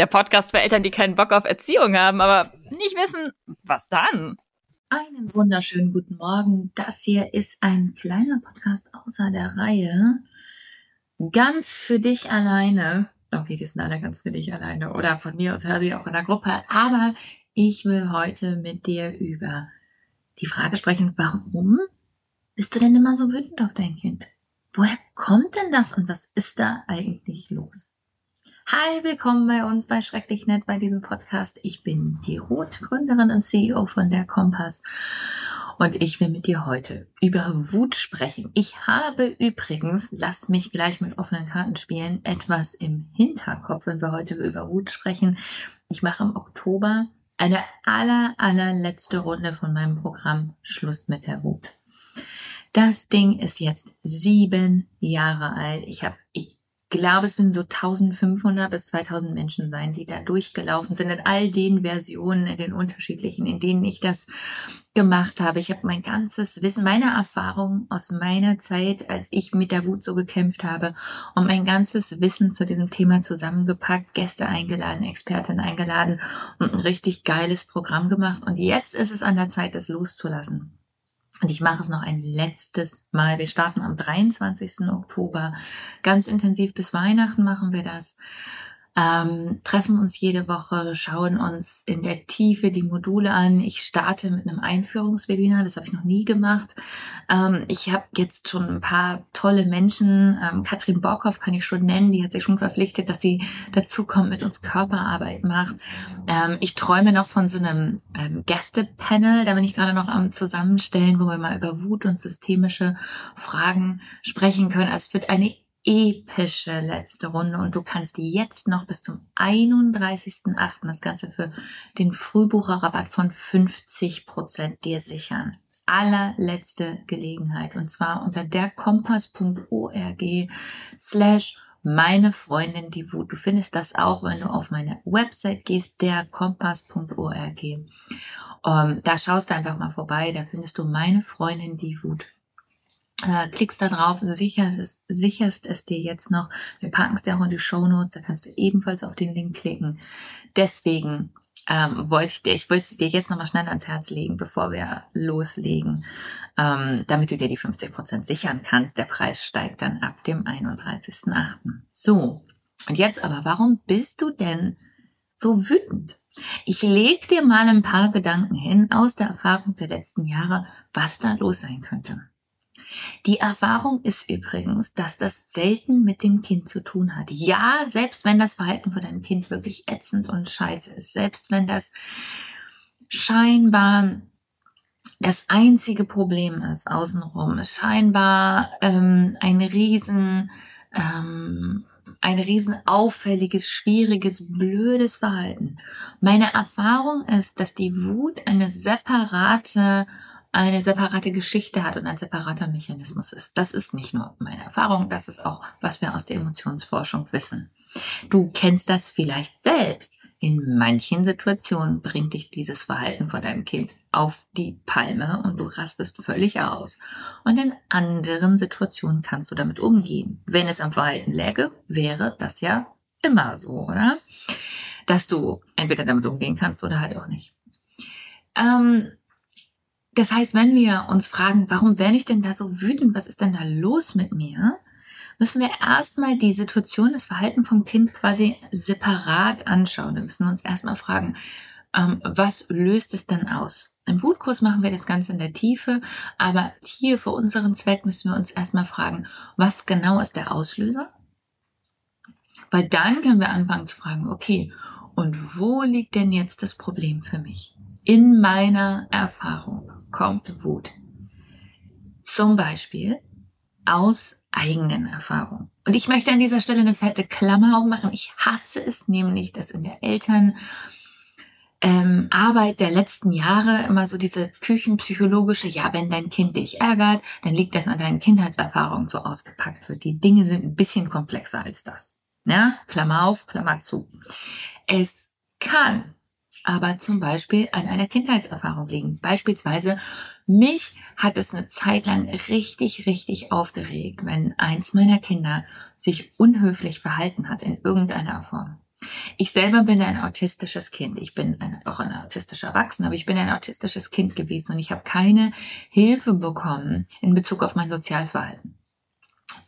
der Podcast für Eltern, die keinen Bock auf Erziehung haben, aber nicht wissen, was dann. Einen wunderschönen guten Morgen. Das hier ist ein kleiner Podcast außer der Reihe. Ganz für dich alleine. Okay, die sind alle ganz für dich alleine. Oder von mir aus höre ich auch in der Gruppe. Aber ich will heute mit dir über die Frage sprechen, warum bist du denn immer so wütend auf dein Kind? Woher kommt denn das und was ist da eigentlich los? Hi, willkommen bei uns bei Schrecklich Nett bei diesem Podcast. Ich bin die Roth, Gründerin und CEO von der Kompass. Und ich will mit dir heute über Wut sprechen. Ich habe übrigens, lass mich gleich mit offenen Karten spielen, etwas im Hinterkopf, wenn wir heute über Wut sprechen. Ich mache im Oktober eine aller, allerletzte Runde von meinem Programm Schluss mit der Wut. Das Ding ist jetzt sieben Jahre alt. Ich habe, ich, glaube, es werden so 1500 bis 2000 Menschen sein, die da durchgelaufen sind in all den Versionen, in den unterschiedlichen, in denen ich das gemacht habe. Ich habe mein ganzes Wissen, meine Erfahrung aus meiner Zeit, als ich mit der Wut so gekämpft habe, und mein ganzes Wissen zu diesem Thema zusammengepackt, Gäste eingeladen, Experten eingeladen und ein richtig geiles Programm gemacht. Und jetzt ist es an der Zeit, das loszulassen. Und ich mache es noch ein letztes Mal. Wir starten am 23. Oktober. Ganz intensiv bis Weihnachten machen wir das ähm, treffen uns jede Woche, schauen uns in der Tiefe die Module an. Ich starte mit einem Einführungswebinar, das habe ich noch nie gemacht. Ähm, ich habe jetzt schon ein paar tolle Menschen. Ähm, Katrin Borkow kann ich schon nennen, die hat sich schon verpflichtet, dass sie dazu kommt, mit uns Körperarbeit macht. Ähm, ich träume noch von so einem ähm, Gästepanel, da bin ich gerade noch am Zusammenstellen, wo wir mal über Wut und systemische Fragen sprechen können. Also es wird eine epische letzte Runde und du kannst jetzt noch bis zum 31.08. das Ganze für den Frühbucherrabatt von 50 Prozent dir sichern. Allerletzte Gelegenheit und zwar unter derkompass.org slash meine Freundin die Wut. Du findest das auch, wenn du auf meine Website gehst, derkompass.org. Um, ähm, da schaust du einfach mal vorbei, da findest du meine Freundin die Wut äh, klickst da drauf, sicherst, sicherst es dir jetzt noch. Wir packen es dir auch in die Show Notes, da kannst du ebenfalls auf den Link klicken. Deswegen ähm, wollte ich dir, ich wollte es dir jetzt nochmal schnell ans Herz legen, bevor wir loslegen, ähm, damit du dir die 50% sichern kannst. Der Preis steigt dann ab dem 31.8. So, und jetzt aber, warum bist du denn so wütend? Ich leg dir mal ein paar Gedanken hin aus der Erfahrung der letzten Jahre, was da los sein könnte. Die Erfahrung ist übrigens, dass das selten mit dem Kind zu tun hat. Ja, selbst wenn das Verhalten von deinem Kind wirklich ätzend und scheiße ist, selbst wenn das scheinbar das einzige Problem ist außenrum, ist scheinbar ähm, ein riesen ähm, ein riesen auffälliges, schwieriges, blödes Verhalten. Meine Erfahrung ist, dass die Wut eine separate eine separate Geschichte hat und ein separater Mechanismus ist. Das ist nicht nur meine Erfahrung, das ist auch, was wir aus der Emotionsforschung wissen. Du kennst das vielleicht selbst. In manchen Situationen bringt dich dieses Verhalten von deinem Kind auf die Palme und du rastest völlig aus. Und in anderen Situationen kannst du damit umgehen. Wenn es am Verhalten läge, wäre das ja immer so, oder? Dass du entweder damit umgehen kannst oder halt auch nicht. Ähm, das heißt, wenn wir uns fragen, warum werde ich denn da so wütend? Was ist denn da los mit mir? Müssen wir erstmal die Situation, das Verhalten vom Kind quasi separat anschauen. Wir müssen uns erstmal fragen, ähm, was löst es denn aus? Im Wutkurs machen wir das Ganze in der Tiefe, aber hier für unseren Zweck müssen wir uns erstmal fragen, was genau ist der Auslöser? Weil dann können wir anfangen zu fragen, okay, und wo liegt denn jetzt das Problem für mich? In meiner Erfahrung kommt Wut. Zum Beispiel aus eigenen Erfahrungen. Und ich möchte an dieser Stelle eine fette Klammer aufmachen. Ich hasse es nämlich, dass in der Eltern ähm, Arbeit der letzten Jahre immer so diese küchenpsychologische, ja, wenn dein Kind dich ärgert, dann liegt das an deinen Kindheitserfahrungen so ausgepackt wird. Die Dinge sind ein bisschen komplexer als das. Ja, Klammer auf, Klammer zu. Es kann aber zum Beispiel an einer Kindheitserfahrung liegen. Beispielsweise mich hat es eine Zeit lang richtig, richtig aufgeregt, wenn eins meiner Kinder sich unhöflich verhalten hat in irgendeiner Form. Ich selber bin ein autistisches Kind. Ich bin ein, auch ein autistischer Erwachsener, aber ich bin ein autistisches Kind gewesen und ich habe keine Hilfe bekommen in Bezug auf mein Sozialverhalten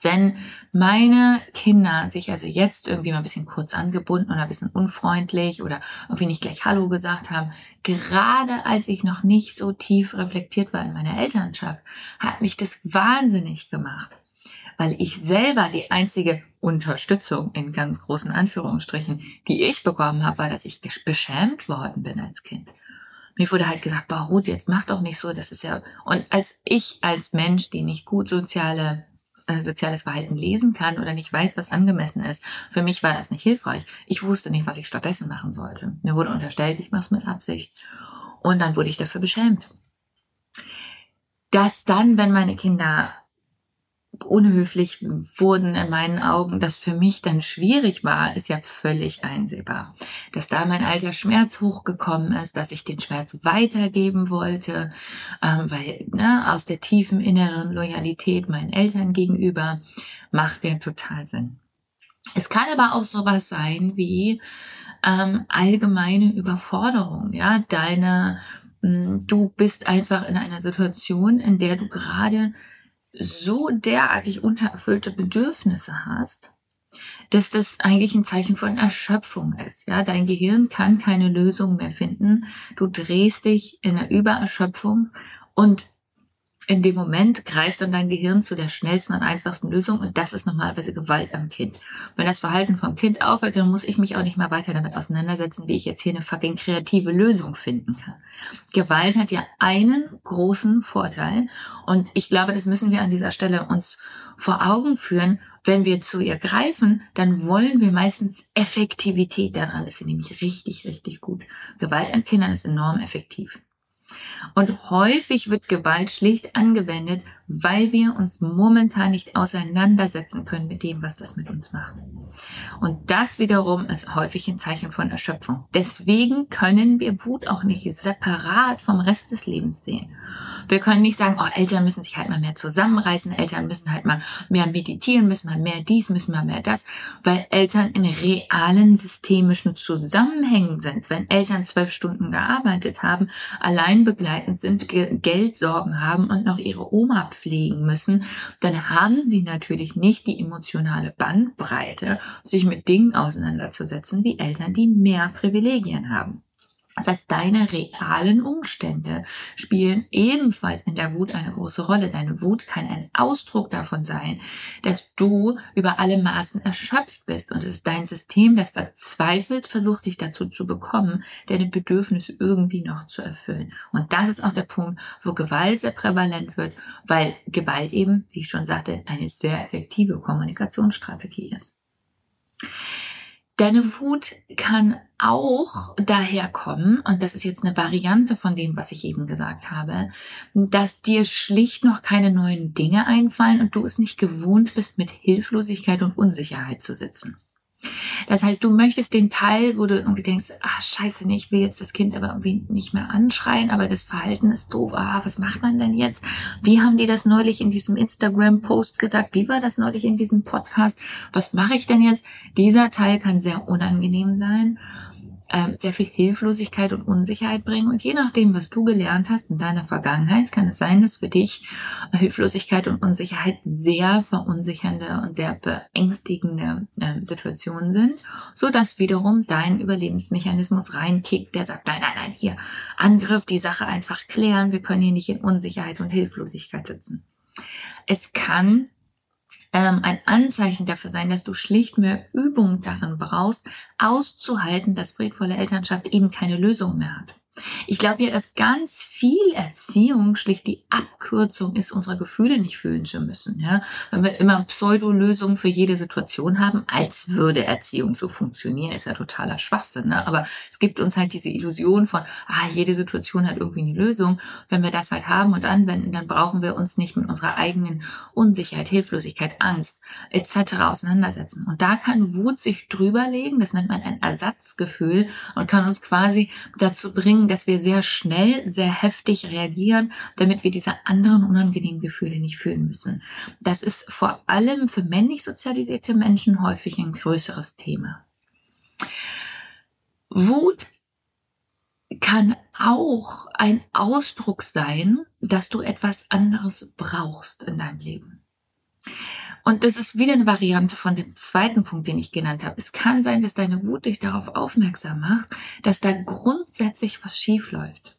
wenn meine Kinder sich also jetzt irgendwie mal ein bisschen kurz angebunden oder ein bisschen unfreundlich oder irgendwie nicht gleich Hallo gesagt haben, gerade als ich noch nicht so tief reflektiert war in meiner Elternschaft, hat mich das wahnsinnig gemacht, weil ich selber die einzige Unterstützung in ganz großen Anführungsstrichen, die ich bekommen habe, war, dass ich beschämt worden bin als Kind. Mir wurde halt gesagt, Ruth, jetzt mach doch nicht so, das ist ja, und als ich als Mensch, die nicht gut soziale soziales Verhalten lesen kann oder nicht weiß, was angemessen ist. Für mich war das nicht hilfreich. Ich wusste nicht, was ich stattdessen machen sollte. Mir wurde unterstellt, ich mache es mit Absicht. Und dann wurde ich dafür beschämt. Dass dann, wenn meine Kinder unhöflich wurden in meinen Augen, das für mich dann schwierig war, ist ja völlig einsehbar. Dass da mein alter Schmerz hochgekommen ist, dass ich den Schmerz weitergeben wollte, ähm, weil ne, aus der tiefen inneren Loyalität meinen Eltern gegenüber macht ja total Sinn. Es kann aber auch sowas sein wie ähm, allgemeine Überforderung, ja, deine, hm, du bist einfach in einer Situation, in der du gerade so derartig untererfüllte Bedürfnisse hast, dass das eigentlich ein Zeichen von Erschöpfung ist. Ja, dein Gehirn kann keine Lösung mehr finden. Du drehst dich in der Übererschöpfung und in dem Moment greift dann dein Gehirn zu der schnellsten und einfachsten Lösung und das ist normalerweise Gewalt am Kind. Wenn das Verhalten vom Kind aufhört, dann muss ich mich auch nicht mehr weiter damit auseinandersetzen, wie ich jetzt hier eine fucking kreative Lösung finden kann. Gewalt hat ja einen großen Vorteil und ich glaube, das müssen wir an dieser Stelle uns vor Augen führen. Wenn wir zu ihr greifen, dann wollen wir meistens Effektivität. Daran ist sie nämlich richtig, richtig gut. Gewalt an Kindern ist enorm effektiv. Und häufig wird Gewalt schlicht angewendet, weil wir uns momentan nicht auseinandersetzen können mit dem, was das mit uns macht. Und das wiederum ist häufig ein Zeichen von Erschöpfung. Deswegen können wir Wut auch nicht separat vom Rest des Lebens sehen. Wir können nicht sagen, oh, Eltern müssen sich halt mal mehr zusammenreißen, Eltern müssen halt mal mehr meditieren, müssen mal mehr dies, müssen mal mehr das, weil Eltern in realen systemischen Zusammenhängen sind. Wenn Eltern zwölf Stunden gearbeitet haben, allein begleitend sind, Geldsorgen haben und noch ihre Oma pflegen müssen, dann haben sie natürlich nicht die emotionale Bandbreite, sich mit Dingen auseinanderzusetzen, wie Eltern, die mehr Privilegien haben. Das heißt, deine realen Umstände spielen ebenfalls in der Wut eine große Rolle. Deine Wut kann ein Ausdruck davon sein, dass du über alle Maßen erschöpft bist und es ist dein System, das verzweifelt versucht, dich dazu zu bekommen, deine Bedürfnisse irgendwie noch zu erfüllen. Und das ist auch der Punkt, wo Gewalt sehr prävalent wird, weil Gewalt eben, wie ich schon sagte, eine sehr effektive Kommunikationsstrategie ist. Deine Wut kann auch daherkommen, und das ist jetzt eine Variante von dem, was ich eben gesagt habe, dass dir schlicht noch keine neuen Dinge einfallen und du es nicht gewohnt bist, mit Hilflosigkeit und Unsicherheit zu sitzen. Das heißt, du möchtest den Teil, wo du irgendwie denkst, ach scheiße, nee, ich will jetzt das Kind aber irgendwie nicht mehr anschreien, aber das Verhalten ist doof. Ah, was macht man denn jetzt? Wie haben die das neulich in diesem Instagram-Post gesagt? Wie war das neulich in diesem Podcast? Was mache ich denn jetzt? Dieser Teil kann sehr unangenehm sein ähm, sehr viel Hilflosigkeit und Unsicherheit bringen. Und je nachdem, was du gelernt hast in deiner Vergangenheit, kann es sein, dass für dich Hilflosigkeit und Unsicherheit sehr verunsichernde und sehr beängstigende äh, Situationen sind, so dass wiederum dein Überlebensmechanismus reinkickt, der sagt, nein, nein, nein, hier Angriff, die Sache einfach klären, wir können hier nicht in Unsicherheit und Hilflosigkeit sitzen. Es kann ähm, ein Anzeichen dafür sein, dass du schlicht mehr Übung darin brauchst, auszuhalten, dass friedvolle Elternschaft eben keine Lösung mehr hat. Ich glaube ja, dass ganz viel Erziehung schlicht die Abkürzung ist, unsere Gefühle nicht fühlen zu müssen. Ja? Wenn wir immer Pseudolösungen für jede Situation haben, als würde Erziehung so funktionieren, ist ja totaler Schwachsinn. Ne? Aber es gibt uns halt diese Illusion von, ah, jede Situation hat irgendwie eine Lösung. Wenn wir das halt haben und anwenden, dann brauchen wir uns nicht mit unserer eigenen Unsicherheit, Hilflosigkeit, Angst etc. auseinandersetzen. Und da kann Wut sich drüberlegen, das nennt man ein Ersatzgefühl und kann uns quasi dazu bringen, bringen, dass wir sehr schnell, sehr heftig reagieren, damit wir diese anderen unangenehmen Gefühle nicht fühlen müssen. Das ist vor allem für männlich sozialisierte Menschen häufig ein größeres Thema. Wut kann auch ein Ausdruck sein, dass du etwas anderes brauchst in deinem Leben. Und das ist wieder eine Variante von dem zweiten Punkt, den ich genannt habe. Es kann sein, dass deine Wut dich darauf aufmerksam macht, dass da grundsätzlich was schief läuft.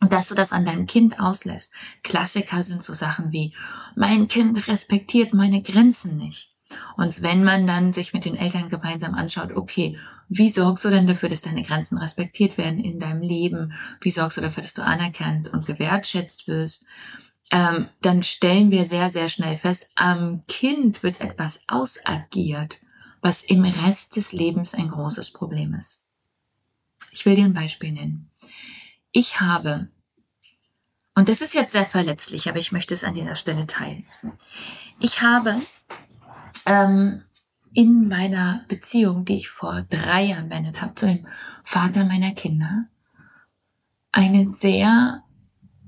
Und dass du das an deinem Kind auslässt. Klassiker sind so Sachen wie, mein Kind respektiert meine Grenzen nicht. Und wenn man dann sich mit den Eltern gemeinsam anschaut, okay, wie sorgst du denn dafür, dass deine Grenzen respektiert werden in deinem Leben? Wie sorgst du dafür, dass du anerkannt und gewertschätzt wirst? Ähm, dann stellen wir sehr, sehr schnell fest, am Kind wird etwas ausagiert, was im Rest des Lebens ein großes Problem ist. Ich will dir ein Beispiel nennen. Ich habe, und das ist jetzt sehr verletzlich, aber ich möchte es an dieser Stelle teilen. Ich habe ähm, in meiner Beziehung, die ich vor drei Jahren beendet habe, zu dem Vater meiner Kinder, eine sehr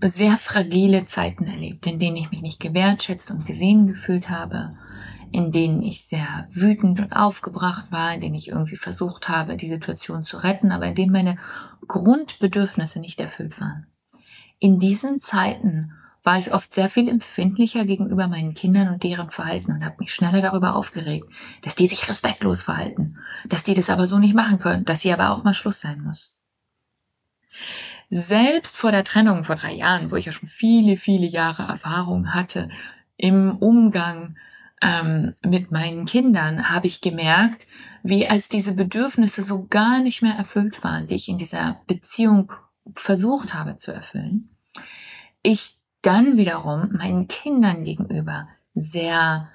sehr fragile Zeiten erlebt, in denen ich mich nicht gewertschätzt und gesehen gefühlt habe, in denen ich sehr wütend und aufgebracht war, in denen ich irgendwie versucht habe, die Situation zu retten, aber in denen meine Grundbedürfnisse nicht erfüllt waren. In diesen Zeiten war ich oft sehr viel empfindlicher gegenüber meinen Kindern und deren Verhalten und habe mich schneller darüber aufgeregt, dass die sich respektlos verhalten, dass die das aber so nicht machen können, dass sie aber auch mal Schluss sein muss. Selbst vor der Trennung vor drei Jahren, wo ich ja schon viele, viele Jahre Erfahrung hatte im Umgang ähm, mit meinen Kindern, habe ich gemerkt, wie als diese Bedürfnisse so gar nicht mehr erfüllt waren, die ich in dieser Beziehung versucht habe zu erfüllen, ich dann wiederum meinen Kindern gegenüber sehr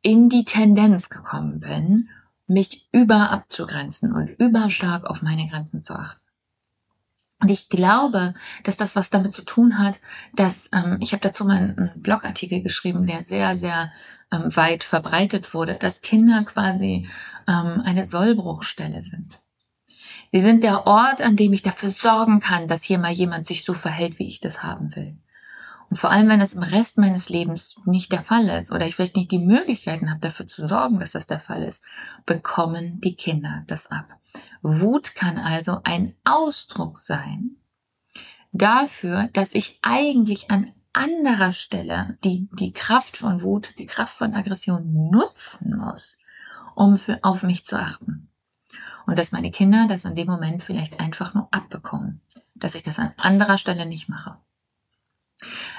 in die Tendenz gekommen bin mich über abzugrenzen und überstark auf meine Grenzen zu achten. Und ich glaube, dass das was damit zu tun hat, dass ähm, ich habe dazu mal einen Blogartikel geschrieben, der sehr, sehr ähm, weit verbreitet wurde, dass Kinder quasi ähm, eine Sollbruchstelle sind. Sie sind der Ort, an dem ich dafür sorgen kann, dass hier mal jemand sich so verhält, wie ich das haben will. Und vor allem, wenn das im Rest meines Lebens nicht der Fall ist oder ich vielleicht nicht die Möglichkeiten habe, dafür zu sorgen, dass das der Fall ist, bekommen die Kinder das ab. Wut kann also ein Ausdruck sein dafür, dass ich eigentlich an anderer Stelle die, die Kraft von Wut, die Kraft von Aggression nutzen muss, um für, auf mich zu achten. Und dass meine Kinder das in dem Moment vielleicht einfach nur abbekommen, dass ich das an anderer Stelle nicht mache.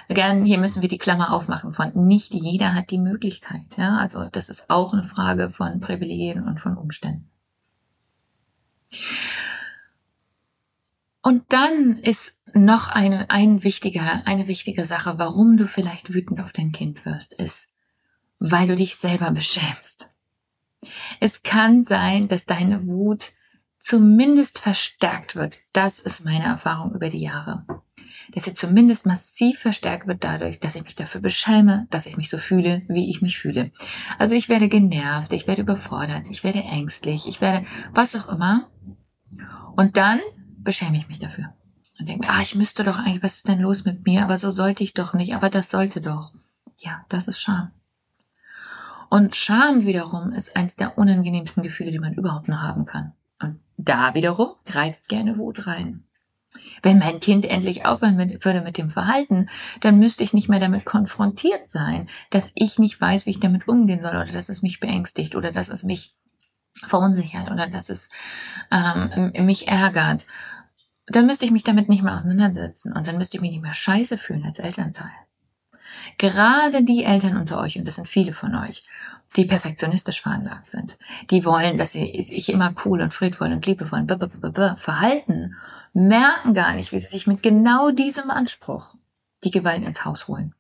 Gern, hier müssen wir die Klammer aufmachen von nicht jeder hat die Möglichkeit. Ja? Also das ist auch eine Frage von Privilegien und von Umständen. Und dann ist noch eine, ein wichtiger, eine wichtige Sache, warum du vielleicht wütend auf dein Kind wirst, ist, weil du dich selber beschämst. Es kann sein, dass deine Wut zumindest verstärkt wird. Das ist meine Erfahrung über die Jahre. Dass sie zumindest massiv verstärkt wird dadurch, dass ich mich dafür beschäme, dass ich mich so fühle, wie ich mich fühle. Also ich werde genervt, ich werde überfordert, ich werde ängstlich, ich werde was auch immer. Und dann beschäme ich mich dafür. Und denke mir, ah, ich müsste doch eigentlich, was ist denn los mit mir? Aber so sollte ich doch nicht, aber das sollte doch. Ja, das ist Scham. Und Scham wiederum ist eines der unangenehmsten Gefühle, die man überhaupt noch haben kann. Und da wiederum greift gerne Wut rein. Wenn mein Kind endlich aufhören würde mit dem Verhalten, dann müsste ich nicht mehr damit konfrontiert sein, dass ich nicht weiß, wie ich damit umgehen soll oder dass es mich beängstigt oder dass es mich verunsichert oder dass es ähm, mich ärgert. Dann müsste ich mich damit nicht mehr auseinandersetzen und dann müsste ich mich nicht mehr scheiße fühlen als Elternteil. Gerade die Eltern unter euch, und das sind viele von euch, die perfektionistisch veranlagt sind, die wollen, dass sie sich immer cool und friedvoll und liebevoll und verhalten, merken gar nicht, wie sie sich mit genau diesem Anspruch die Gewalt ins Haus holen.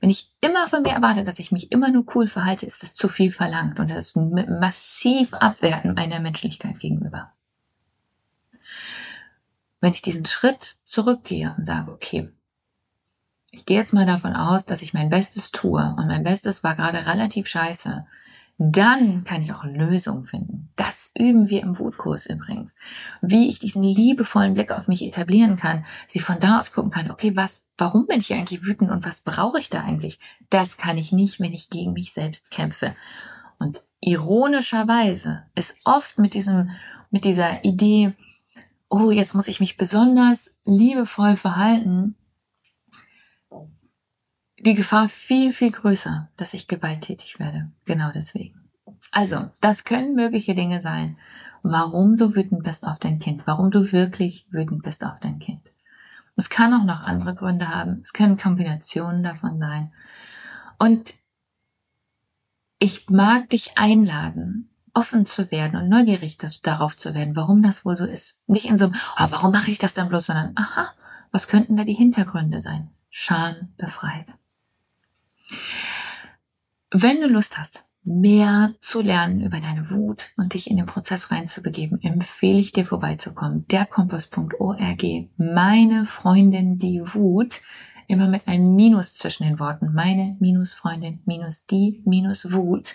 Wenn ich immer von mir erwarte, dass ich mich immer nur cool verhalte, ist es zu viel verlangt und das ist massiv abwerten meiner Menschlichkeit gegenüber. Wenn ich diesen Schritt zurückgehe und sage, okay, ich gehe jetzt mal davon aus, dass ich mein Bestes tue und mein Bestes war gerade relativ scheiße, dann kann ich auch Lösungen finden. Das üben wir im Wutkurs übrigens. Wie ich diesen liebevollen Blick auf mich etablieren kann, sie von da aus gucken kann, okay, was, warum bin ich eigentlich wütend und was brauche ich da eigentlich? Das kann ich nicht, wenn ich gegen mich selbst kämpfe. Und ironischerweise ist oft mit diesem, mit dieser Idee, oh, jetzt muss ich mich besonders liebevoll verhalten, die Gefahr viel, viel größer, dass ich gewalttätig werde. Genau deswegen. Also, das können mögliche Dinge sein, warum du wütend bist auf dein Kind, warum du wirklich wütend bist auf dein Kind. Es kann auch noch andere Gründe haben. Es können Kombinationen davon sein. Und ich mag dich einladen, offen zu werden und neugierig darauf zu werden, warum das wohl so ist. Nicht in so einem, oh, warum mache ich das dann bloß, sondern, aha, was könnten da die Hintergründe sein? Scham befreit. Wenn du Lust hast, mehr zu lernen über deine Wut und dich in den Prozess reinzubegeben, empfehle ich dir vorbeizukommen. Derkompass.org, meine Freundin die Wut, immer mit einem Minus zwischen den Worten. Meine minus Freundin minus die minus Wut.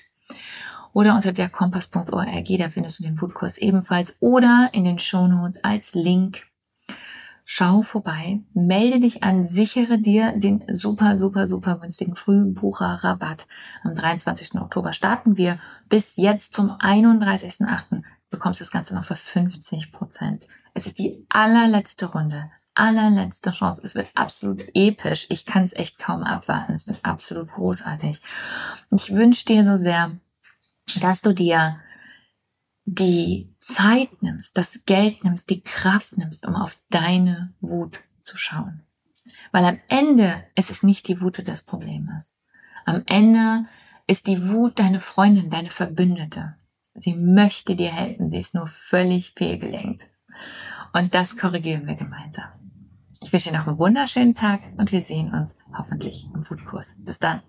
Oder unter derkompass.org, da findest du den Wutkurs ebenfalls. Oder in den Shownotes als Link schau vorbei, melde dich an, sichere dir den super, super, super günstigen Frühbucher-Rabatt. Am 23. Oktober starten wir. Bis jetzt zum 31.8. bekommst du das Ganze noch für 50 Prozent. Es ist die allerletzte Runde, allerletzte Chance. Es wird absolut episch. Ich kann es echt kaum abwarten. Es wird absolut großartig. Ich wünsche dir so sehr, dass du dir die Zeit nimmst, das Geld nimmst, die Kraft nimmst, um auf deine Wut zu schauen. Weil am Ende ist es nicht die Wut, die das Problem ist. Am Ende ist die Wut deine Freundin, deine Verbündete. Sie möchte dir helfen, sie ist nur völlig fehlgelenkt. Und das korrigieren wir gemeinsam. Ich wünsche dir noch einen wunderschönen Tag und wir sehen uns hoffentlich im Wutkurs. Bis dann.